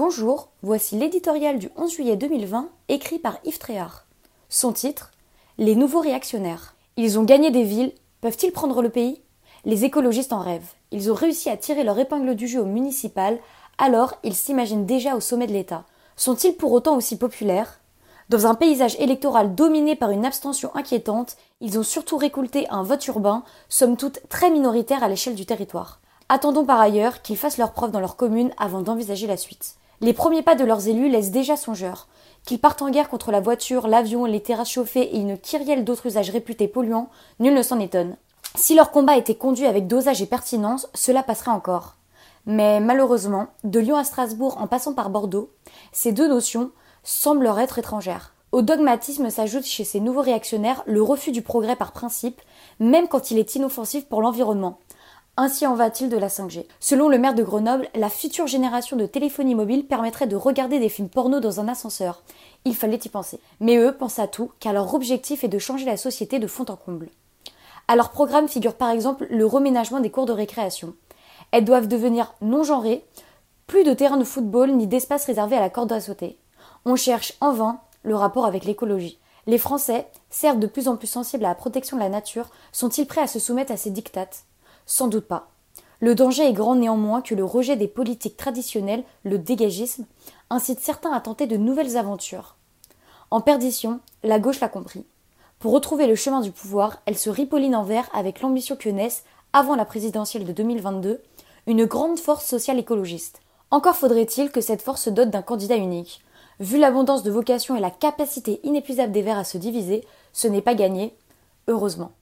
Bonjour, voici l'éditorial du 11 juillet 2020 écrit par Yves Tréhard. Son titre Les nouveaux réactionnaires. Ils ont gagné des villes, peuvent-ils prendre le pays? Les écologistes en rêvent. Ils ont réussi à tirer leur épingle du jeu au municipal, alors ils s'imaginent déjà au sommet de l'État. Sont-ils pour autant aussi populaires? Dans un paysage électoral dominé par une abstention inquiétante, ils ont surtout récolté un vote urbain, somme toute très minoritaire à l'échelle du territoire. Attendons par ailleurs qu'ils fassent leurs preuves dans leur commune avant d'envisager la suite. Les premiers pas de leurs élus laissent déjà songeurs. Qu'ils partent en guerre contre la voiture, l'avion, les terrasses chauffées et une kyrielle d'autres usages réputés polluants, nul ne s'en étonne. Si leur combat était conduit avec dosage et pertinence, cela passerait encore. Mais malheureusement, de Lyon à Strasbourg en passant par Bordeaux, ces deux notions semblent leur être étrangères. Au dogmatisme s'ajoute chez ces nouveaux réactionnaires le refus du progrès par principe, même quand il est inoffensif pour l'environnement. Ainsi en va-t-il de la 5G. Selon le maire de Grenoble, la future génération de téléphonie mobile permettrait de regarder des films porno dans un ascenseur. Il fallait y penser. Mais eux pensent à tout, car leur objectif est de changer la société de fond en comble. À leur programme figure par exemple le reménagement des cours de récréation. Elles doivent devenir non genrées, plus de terrain de football ni d'espace réservé à la corde à sauter. On cherche en vain le rapport avec l'écologie. Les Français, certes de plus en plus sensibles à la protection de la nature, sont-ils prêts à se soumettre à ces dictates sans doute pas. Le danger est grand néanmoins que le rejet des politiques traditionnelles, le dégagisme, incite certains à tenter de nouvelles aventures. En perdition, la gauche l'a compris. Pour retrouver le chemin du pouvoir, elle se ripolline en vert avec l'ambition que naisse, avant la présidentielle de 2022, une grande force sociale écologiste. Encore faudrait-il que cette force se dote d'un candidat unique. Vu l'abondance de vocations et la capacité inépuisable des Verts à se diviser, ce n'est pas gagné, heureusement.